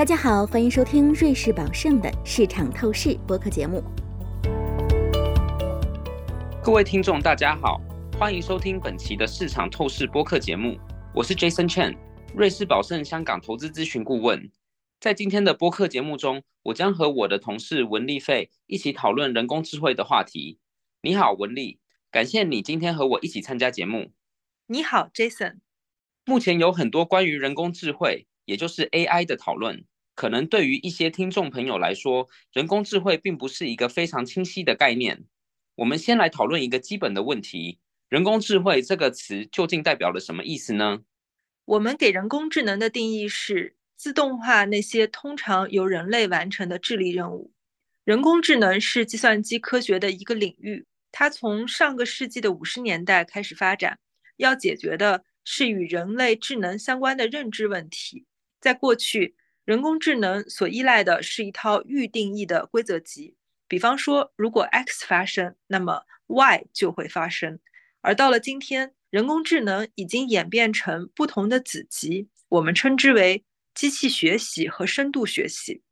大家好，欢迎收听瑞士宝盛的市场透视播客节目。各位听众，大家好，欢迎收听本期的市场透视播客节目。我是 Jason Chen，瑞士宝盛香港投资咨询顾问。在今天的播客节目中，我将和我的同事文丽费一起讨论人工智慧的话题。你好，文丽，感谢你今天和我一起参加节目。你好，Jason。目前有很多关于人工智慧。也就是 AI 的讨论，可能对于一些听众朋友来说，人工智慧并不是一个非常清晰的概念。我们先来讨论一个基本的问题：人工智慧这个词究竟代表了什么意思呢？我们给人工智能的定义是自动化那些通常由人类完成的智力任务。人工智能是计算机科学的一个领域，它从上个世纪的五十年代开始发展，要解决的是与人类智能相关的认知问题。在过去，人工智能所依赖的是一套预定义的规则集，比方说，如果 X 发生，那么 Y 就会发生。而到了今天，人工智能已经演变成不同的子集，我们称之为机器学习和深度学习。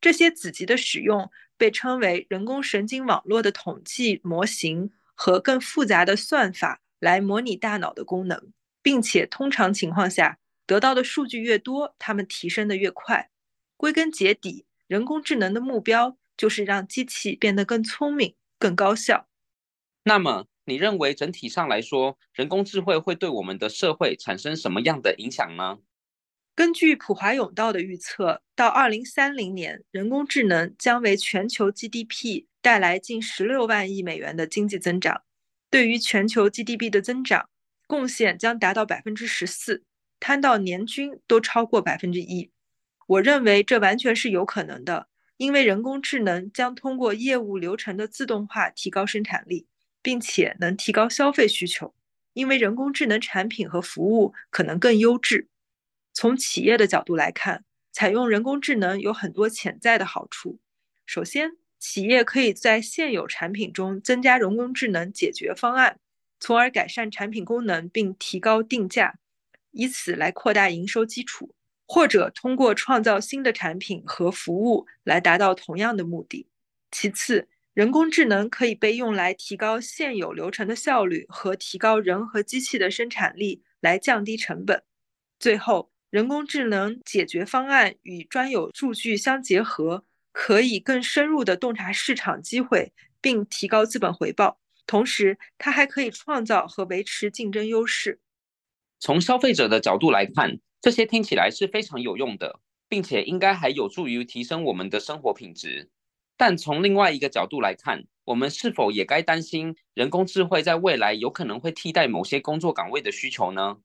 这些子集的使用被称为人工神经网络的统计模型和更复杂的算法来模拟大脑的功能，并且通常情况下。得到的数据越多，他们提升的越快。归根结底，人工智能的目标就是让机器变得更聪明、更高效。那么，你认为整体上来说，人工智慧会对我们的社会产生什么样的影响呢？根据普华永道的预测，到二零三零年，人工智能将为全球 GDP 带来近十六万亿美元的经济增长。对于全球 GDP 的增长，贡献将达到百分之十四。摊到年均都超过百分之一，我认为这完全是有可能的，因为人工智能将通过业务流程的自动化提高生产力，并且能提高消费需求，因为人工智能产品和服务可能更优质。从企业的角度来看，采用人工智能有很多潜在的好处。首先，企业可以在现有产品中增加人工智能解决方案，从而改善产品功能并提高定价。以此来扩大营收基础，或者通过创造新的产品和服务来达到同样的目的。其次，人工智能可以被用来提高现有流程的效率和提高人和机器的生产力，来降低成本。最后，人工智能解决方案与专有数据相结合，可以更深入地洞察市场机会，并提高资本回报。同时，它还可以创造和维持竞争优势。从消费者的角度来看，这些听起来是非常有用的，并且应该还有助于提升我们的生活品质。但从另外一个角度来看，我们是否也该担心人工智慧在未来有可能会替代某些工作岗位的需求呢？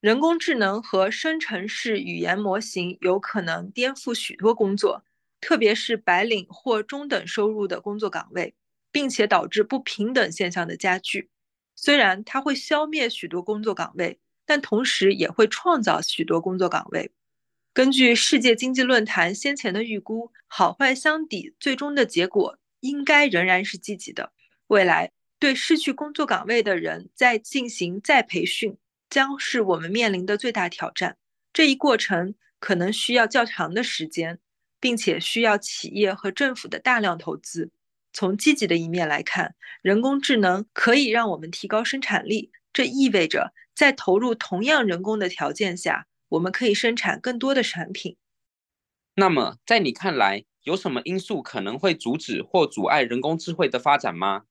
人工智能和生成式语言模型有可能颠覆许多工作，特别是白领或中等收入的工作岗位，并且导致不平等现象的加剧。虽然它会消灭许多工作岗位。但同时也会创造许多工作岗位。根据世界经济论坛先前的预估，好坏相抵，最终的结果应该仍然是积极的。未来对失去工作岗位的人再进行再培训，将是我们面临的最大挑战。这一过程可能需要较长的时间，并且需要企业和政府的大量投资。从积极的一面来看，人工智能可以让我们提高生产力，这意味着。在投入同样人工的条件下，我们可以生产更多的产品。那么，在你看来，有什么因素可能会阻止或阻碍人工智慧的发展吗？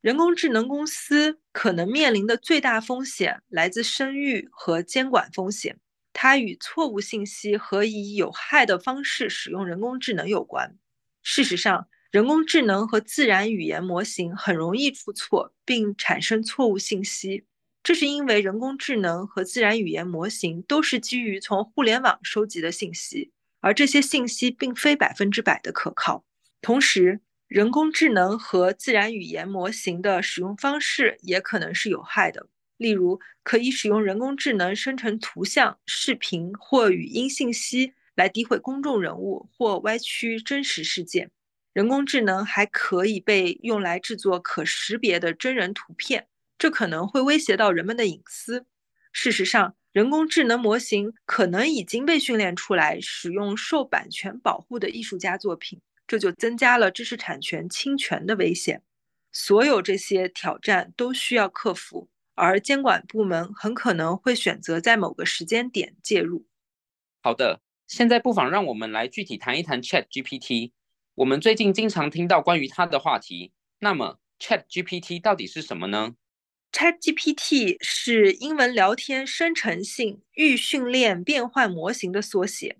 人工智能公司可能面临的最大风险来自声誉和监管风险，它与错误信息和以有害的方式使用人工智能有关。事实上，人工智能和自然语言模型很容易出错并产生错误信息。这是因为人工智能和自然语言模型都是基于从互联网收集的信息，而这些信息并非百分之百的可靠。同时，人工智能和自然语言模型的使用方式也可能是有害的。例如，可以使用人工智能生成图像、视频或语音信息来诋毁公众人物或歪曲真实事件。人工智能还可以被用来制作可识别的真人图片。这可能会威胁到人们的隐私。事实上，人工智能模型可能已经被训练出来使用受版权保护的艺术家作品，这就增加了知识产权侵权的危险。所有这些挑战都需要克服，而监管部门很可能会选择在某个时间点介入。好的，现在不妨让我们来具体谈一谈 Chat GPT。我们最近经常听到关于它的话题。那么，Chat GPT 到底是什么呢？Chat GPT 是英文聊天生成性预训练变换模型的缩写，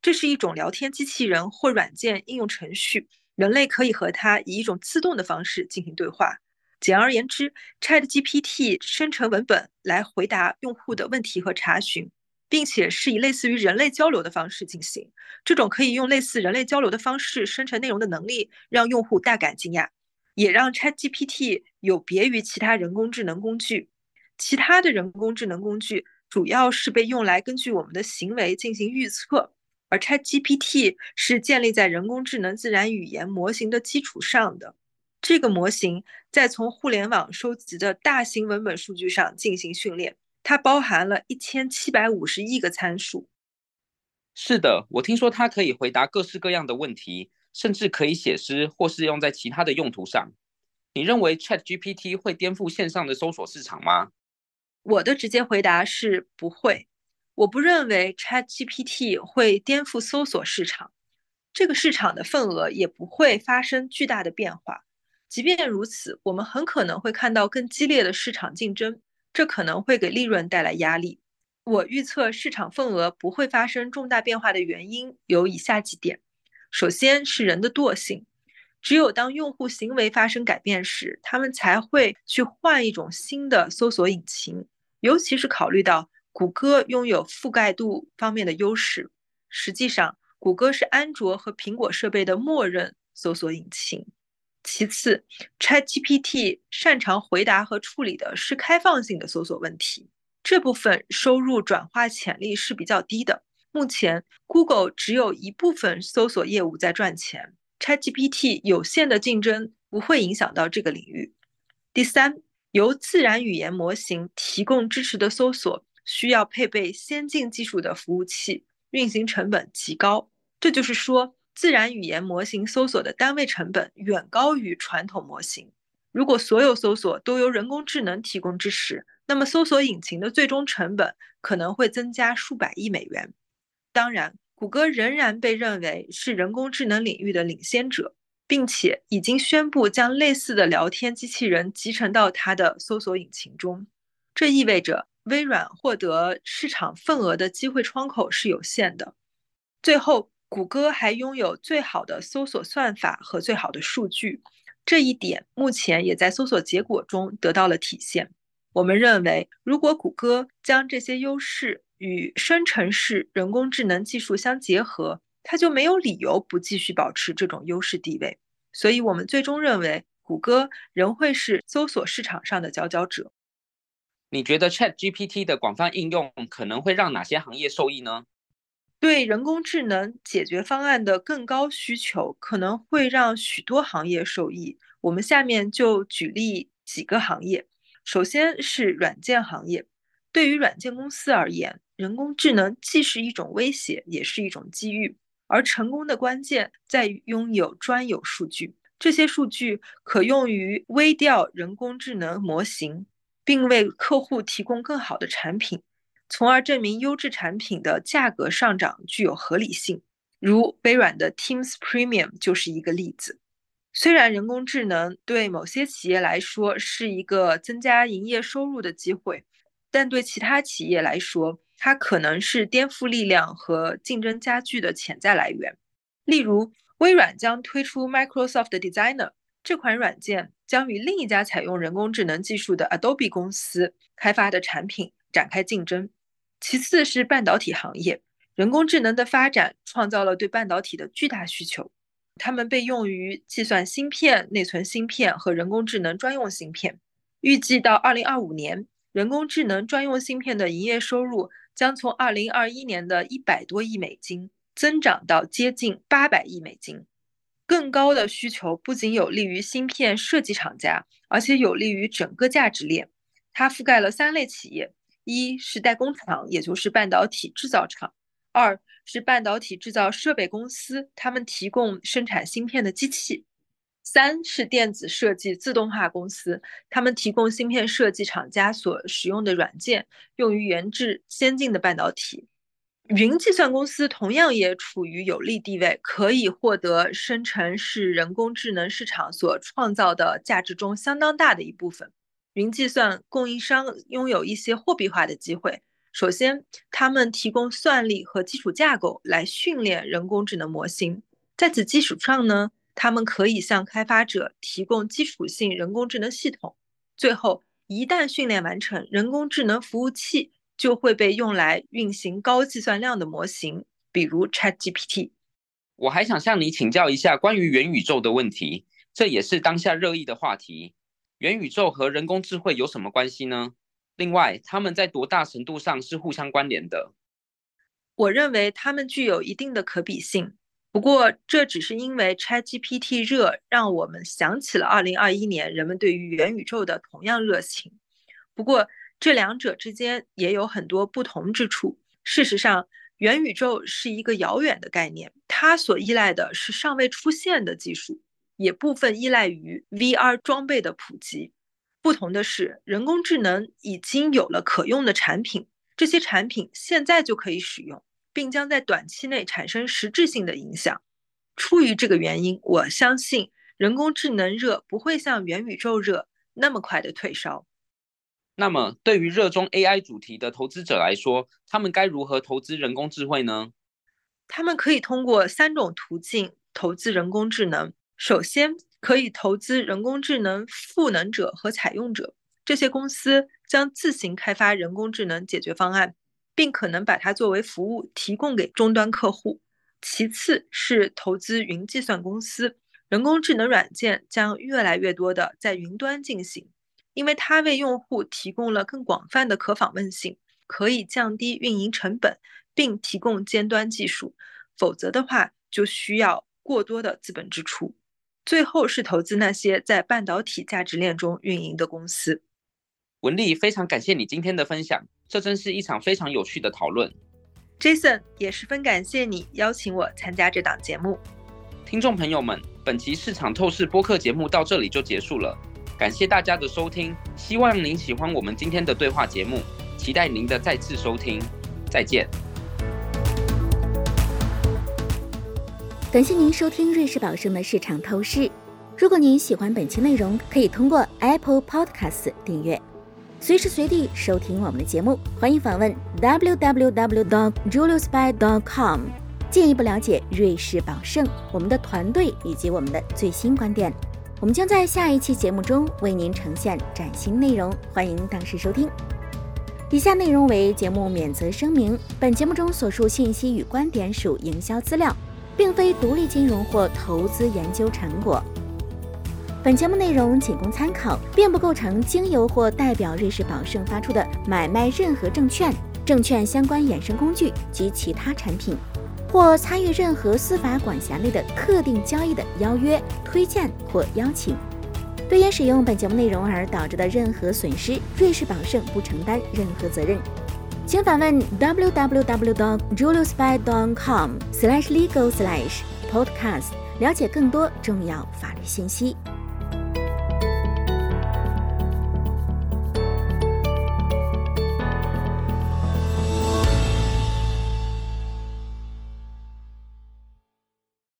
这是一种聊天机器人或软件应用程序。人类可以和它以一种自动的方式进行对话。简而言之，ChatGPT 生成文本来回答用户的问题和查询，并且是以类似于人类交流的方式进行。这种可以用类似人类交流的方式生成内容的能力，让用户大感惊讶，也让 ChatGPT 有别于其他人工智能工具。其他的人工智能工具主要是被用来根据我们的行为进行预测。而 ChatGPT 是建立在人工智能自然语言模型的基础上的。这个模型在从互联网收集的大型文本数据上进行训练，它包含了一千七百五十亿个参数。是的，我听说它可以回答各式各样的问题，甚至可以写诗或是用在其他的用途上。你认为 ChatGPT 会颠覆线上的搜索市场吗？我的直接回答是不会。我不认为 ChatGPT 会颠覆搜索市场，这个市场的份额也不会发生巨大的变化。即便如此，我们很可能会看到更激烈的市场竞争，这可能会给利润带来压力。我预测市场份额不会发生重大变化的原因有以下几点：首先是人的惰性，只有当用户行为发生改变时，他们才会去换一种新的搜索引擎，尤其是考虑到。谷歌拥有覆盖度方面的优势。实际上，谷歌是安卓和苹果设备的默认搜索引擎。其次，ChatGPT 擅长回答和处理的是开放性的搜索问题，这部分收入转化潜力是比较低的。目前，Google 只有一部分搜索业务在赚钱，ChatGPT 有限的竞争不会影响到这个领域。第三，由自然语言模型提供支持的搜索。需要配备先进技术的服务器，运行成本极高。这就是说，自然语言模型搜索的单位成本远高于传统模型。如果所有搜索都由人工智能提供支持，那么搜索引擎的最终成本可能会增加数百亿美元。当然，谷歌仍然被认为是人工智能领域的领先者，并且已经宣布将类似的聊天机器人集成到它的搜索引擎中。这意味着。微软获得市场份额的机会窗口是有限的。最后，谷歌还拥有最好的搜索算法和最好的数据，这一点目前也在搜索结果中得到了体现。我们认为，如果谷歌将这些优势与生成式人工智能技术相结合，它就没有理由不继续保持这种优势地位。所以，我们最终认为，谷歌仍会是搜索市场上的佼佼者。你觉得 Chat GPT 的广泛应用可能会让哪些行业受益呢？对人工智能解决方案的更高需求，可能会让许多行业受益。我们下面就举例几个行业。首先是软件行业，对于软件公司而言，人工智能既是一种威胁，也是一种机遇。而成功的关键在于拥有专有数据，这些数据可用于微调人工智能模型。并为客户提供更好的产品，从而证明优质产品的价格上涨具有合理性。如微软的 Teams Premium 就是一个例子。虽然人工智能对某些企业来说是一个增加营业收入的机会，但对其他企业来说，它可能是颠覆力量和竞争加剧的潜在来源。例如，微软将推出 Microsoft Designer。这款软件将与另一家采用人工智能技术的 Adobe 公司开发的产品展开竞争。其次是半导体行业，人工智能的发展创造了对半导体的巨大需求，它们被用于计算芯片、内存芯片和人工智能专用芯片。预计到2025年，人工智能专用芯片的营业收入将从2021年的一百多亿美金增长到接近八百亿美金。更高的需求不仅有利于芯片设计厂家，而且有利于整个价值链。它覆盖了三类企业：一是代工厂，也就是半导体制造厂；二是半导体制造设备公司，他们提供生产芯片的机器；三是电子设计自动化公司，他们提供芯片设计厂家所使用的软件，用于研制先进的半导体。云计算公司同样也处于有利地位，可以获得生成式人工智能市场所创造的价值中相当大的一部分。云计算供应商拥有一些货币化的机会。首先，他们提供算力和基础架构来训练人工智能模型，在此基础上呢，他们可以向开发者提供基础性人工智能系统。最后，一旦训练完成，人工智能服务器。就会被用来运行高计算量的模型，比如 ChatGPT。我还想向你请教一下关于元宇宙的问题，这也是当下热议的话题。元宇宙和人工智慧有什么关系呢？另外，他们在多大程度上是互相关联的？我认为它们具有一定的可比性，不过这只是因为 ChatGPT 热，让我们想起了2021年人们对于元宇宙的同样热情。不过，这两者之间也有很多不同之处。事实上，元宇宙是一个遥远的概念，它所依赖的是尚未出现的技术，也部分依赖于 VR 装备的普及。不同的是，人工智能已经有了可用的产品，这些产品现在就可以使用，并将在短期内产生实质性的影响。出于这个原因，我相信人工智能热不会像元宇宙热那么快的退烧。那么，对于热衷 AI 主题的投资者来说，他们该如何投资人工智慧呢？他们可以通过三种途径投资人工智能。首先，可以投资人工智能赋能者和采用者，这些公司将自行开发人工智能解决方案，并可能把它作为服务提供给终端客户。其次是投资云计算公司，人工智能软件将越来越多的在云端进行。因为它为用户提供了更广泛的可访问性，可以降低运营成本，并提供尖端技术。否则的话，就需要过多的资本支出。最后是投资那些在半导体价值链中运营的公司。文丽，非常感谢你今天的分享，这真是一场非常有趣的讨论。Jason 也十分感谢你邀请我参加这档节目。听众朋友们，本期市场透视播客节目到这里就结束了。感谢大家的收听，希望您喜欢我们今天的对话节目，期待您的再次收听，再见。感谢您收听瑞士宝盛的市场透视。如果您喜欢本期内容，可以通过 Apple Podcast 订阅，随时随地收听我们的节目。欢迎访问 www.juliusby.com，进一步了解瑞士宝盛、我们的团队以及我们的最新观点。我们将在下一期节目中为您呈现崭新内容，欢迎当时收听。以下内容为节目免责声明：本节目中所述信息与观点属营销资料，并非独立金融或投资研究成果。本节目内容仅供参考，并不构成经由或代表瑞士宝盛发出的买卖任何证券、证券相关衍生工具及其他产品。或参与任何司法管辖内的特定交易的邀约、推荐或邀请，对因使用本节目内容而导致的任何损失，瑞士宝盛不承担任何责任。请访问 www.juliusby.com/legal/podcast 了解更多重要法律信息。